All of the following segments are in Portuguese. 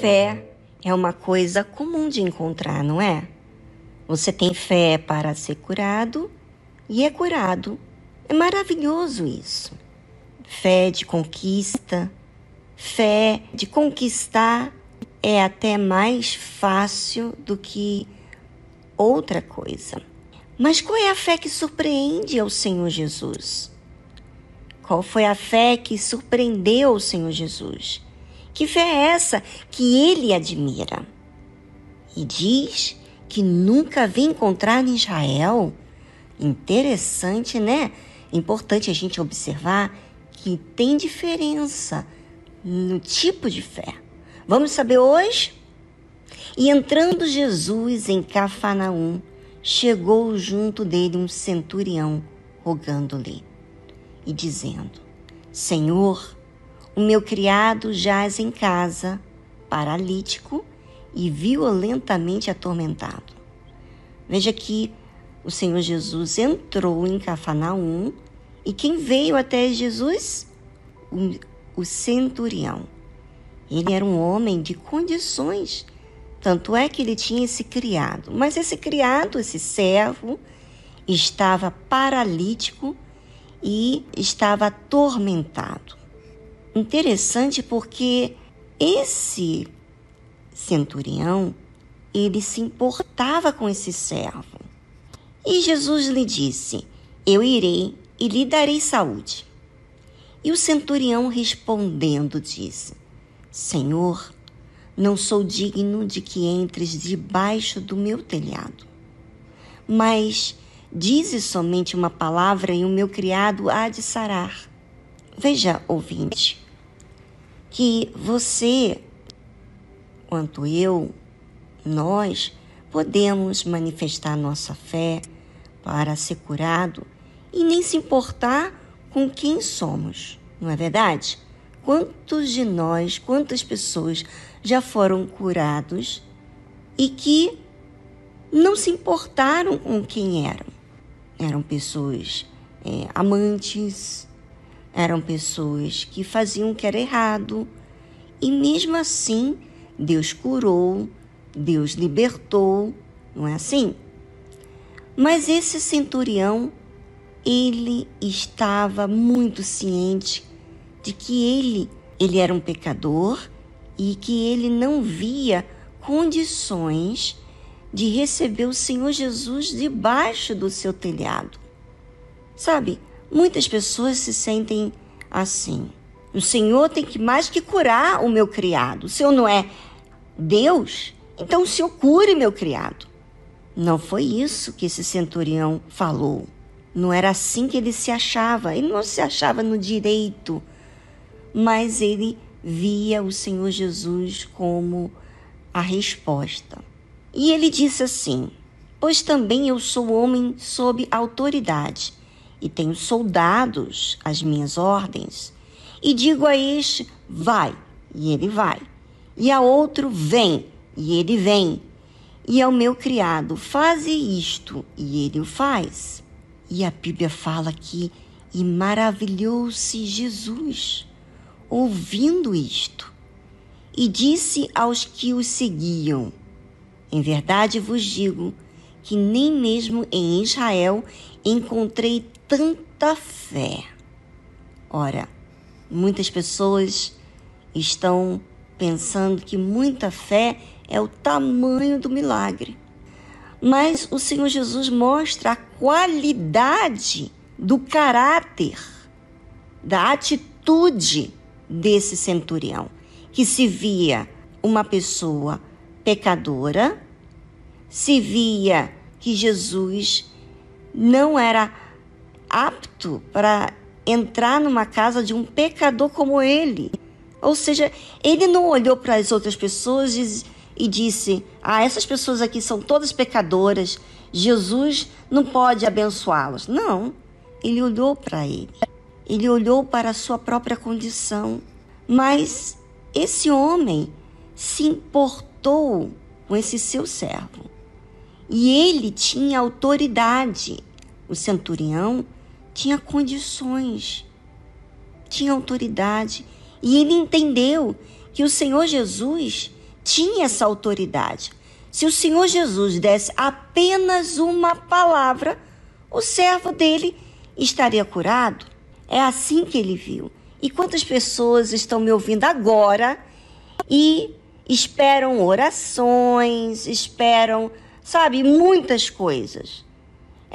Fé é uma coisa comum de encontrar, não é? Você tem fé para ser curado e é curado. É maravilhoso isso. Fé de conquista, fé de conquistar é até mais fácil do que outra coisa. Mas qual é a fé que surpreende ao Senhor Jesus? Qual foi a fé que surpreendeu o Senhor Jesus? Que fé é essa que ele admira? E diz que nunca vi encontrar em Israel. Interessante, né? Importante a gente observar que tem diferença no tipo de fé. Vamos saber hoje? E entrando Jesus em Cafarnaum, chegou junto dele um centurião, rogando-lhe e dizendo: Senhor, o meu criado jaz em casa, paralítico e violentamente atormentado. Veja que o Senhor Jesus entrou em Cafarnaum e quem veio até Jesus? O, o centurião. Ele era um homem de condições, tanto é que ele tinha esse criado. Mas esse criado, esse servo, estava paralítico e estava atormentado. Interessante porque esse centurião, ele se importava com esse servo. E Jesus lhe disse: Eu irei e lhe darei saúde. E o centurião respondendo disse: Senhor, não sou digno de que entres debaixo do meu telhado. Mas Dize somente uma palavra e o meu criado há de sarar. Veja, ouvinte, que você, quanto eu, nós, podemos manifestar nossa fé para ser curado e nem se importar com quem somos, não é verdade? Quantos de nós, quantas pessoas já foram curados e que não se importaram com quem eram? Eram pessoas é, amantes, eram pessoas que faziam o que era errado. E mesmo assim, Deus curou, Deus libertou, não é assim? Mas esse centurião, ele estava muito ciente de que ele, ele era um pecador e que ele não via condições de receber o Senhor Jesus debaixo do seu telhado. Sabe, muitas pessoas se sentem assim. O Senhor tem que mais que curar o meu criado. O Senhor não é Deus? Então o Senhor cure meu criado. Não foi isso que esse centurião falou. Não era assim que ele se achava. Ele não se achava no direito, mas ele via o Senhor Jesus como a resposta. E ele disse assim: Pois também eu sou homem sob autoridade, e tenho soldados às minhas ordens. E digo a este: Vai, e ele vai. E a outro: Vem, e ele vem. E ao meu criado: Faze isto, e ele o faz. E a Bíblia fala que e maravilhou-se Jesus ouvindo isto, e disse aos que o seguiam: em verdade vos digo que nem mesmo em Israel encontrei tanta fé. Ora, muitas pessoas estão pensando que muita fé é o tamanho do milagre. Mas o Senhor Jesus mostra a qualidade do caráter, da atitude desse centurião, que se via uma pessoa pecadora, se via que Jesus não era apto para entrar numa casa de um pecador como ele. Ou seja, ele não olhou para as outras pessoas e, disse: Ah, essas pessoas aqui são todas pecadoras, Jesus não pode abençoá-las. Não, ele olhou para ele, ele olhou para a sua própria condição. Mas esse homem se importou com esse seu servo. E ele tinha autoridade. O centurião tinha condições, tinha autoridade. E ele entendeu que o Senhor Jesus tinha essa autoridade. Se o Senhor Jesus desse apenas uma palavra, o servo dele estaria curado. É assim que ele viu. E quantas pessoas estão me ouvindo agora e esperam orações, esperam, sabe, muitas coisas.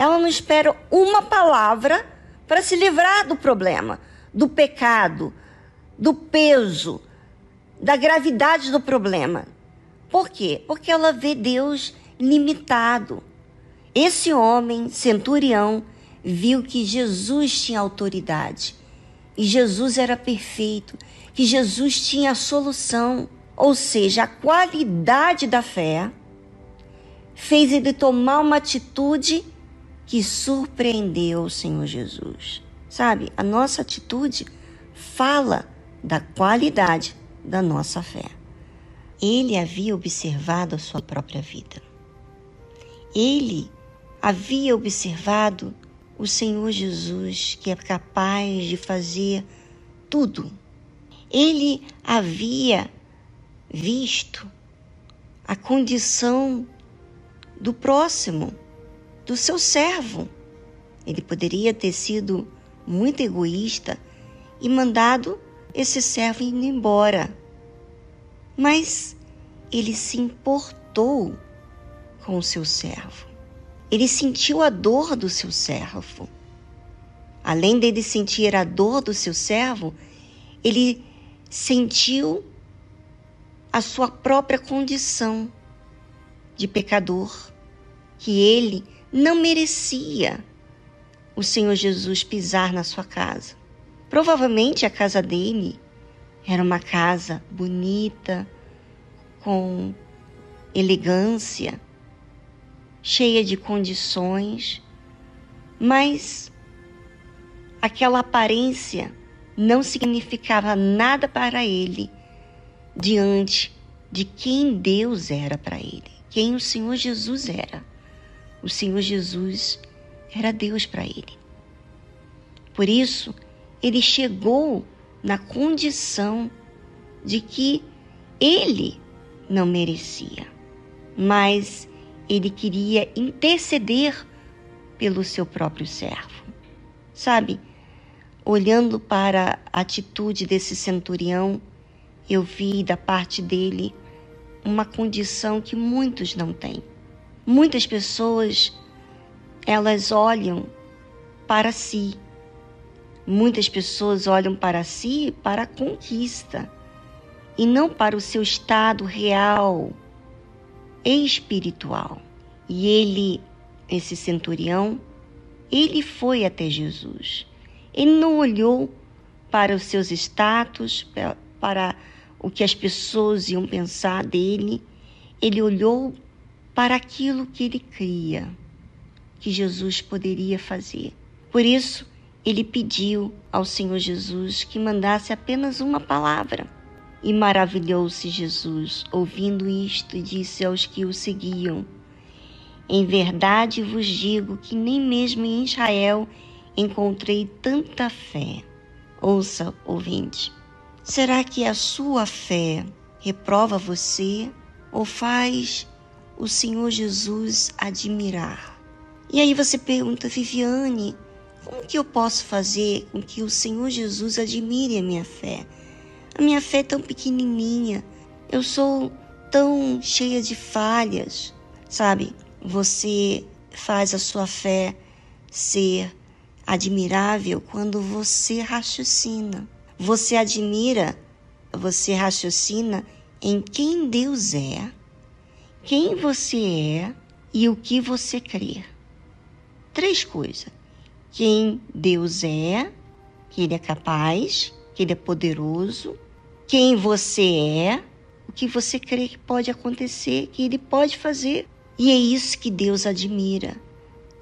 Ela não espera uma palavra para se livrar do problema, do pecado, do peso, da gravidade do problema. Por quê? Porque ela vê Deus limitado. Esse homem, centurião, viu que Jesus tinha autoridade e Jesus era perfeito, que Jesus tinha a solução, ou seja, a qualidade da fé fez ele tomar uma atitude que surpreendeu o Senhor Jesus. Sabe, a nossa atitude fala da qualidade da nossa fé. Ele havia observado a sua própria vida. Ele havia observado o Senhor Jesus, que é capaz de fazer tudo. Ele havia visto a condição do próximo, do seu servo. Ele poderia ter sido muito egoísta e mandado esse servo ir embora. Mas ele se importou com o seu servo. Ele sentiu a dor do seu servo. Além dele sentir a dor do seu servo, ele sentiu a sua própria condição de pecador, que ele não merecia o Senhor Jesus pisar na sua casa. Provavelmente a casa dele era uma casa bonita, com elegância, cheia de condições, mas aquela aparência não significava nada para ele diante de quem Deus era para ele, quem o Senhor Jesus era. O Senhor Jesus era Deus para ele. Por isso, ele chegou na condição de que ele não merecia, mas ele queria interceder pelo seu próprio servo. Sabe, olhando para a atitude desse centurião, eu vi da parte dele uma condição que muitos não têm. Muitas pessoas, elas olham para si. Muitas pessoas olham para si para a conquista e não para o seu estado real espiritual. E ele, esse centurião, ele foi até Jesus. Ele não olhou para os seus status, para o que as pessoas iam pensar dele. Ele olhou para aquilo que ele cria, que Jesus poderia fazer. Por isso, ele pediu ao Senhor Jesus que mandasse apenas uma palavra e maravilhou-se Jesus, ouvindo isto, e disse aos que o seguiam: Em verdade vos digo que nem mesmo em Israel encontrei tanta fé. Ouça, ouvinte, será que a sua fé reprova você ou faz o Senhor Jesus admirar? E aí você pergunta, Viviane, como que eu posso fazer com que o Senhor Jesus admire a minha fé? A minha fé é tão pequenininha. Eu sou tão cheia de falhas, sabe? Você faz a sua fé ser admirável quando você raciocina. Você admira, você raciocina em quem Deus é, quem você é e o que você crê. Três coisas. Quem Deus é, que Ele é capaz, que Ele é poderoso, quem você é, o que você crê que pode acontecer, que Ele pode fazer. E é isso que Deus admira.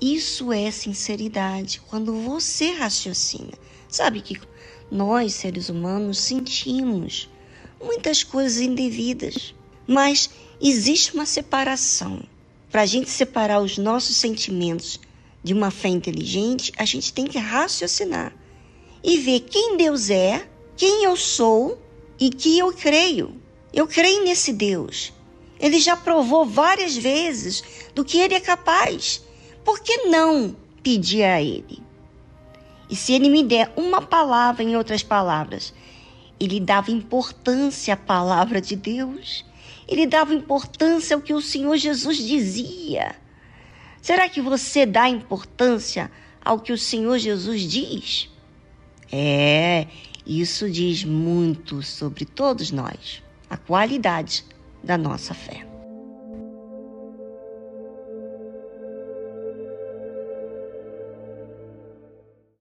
Isso é sinceridade, quando você raciocina. Sabe que nós, seres humanos, sentimos muitas coisas indevidas, mas existe uma separação. Para a gente separar os nossos sentimentos de uma fé inteligente, a gente tem que raciocinar e ver quem Deus é, quem eu sou e que eu creio. Eu creio nesse Deus. Ele já provou várias vezes do que ele é capaz. Por que não pedir a ele? E se ele me der uma palavra, em outras palavras, ele dava importância à palavra de Deus. Ele dava importância ao que o Senhor Jesus dizia. Será que você dá importância ao que o Senhor Jesus diz? É, isso diz muito sobre todos nós, a qualidade da nossa fé.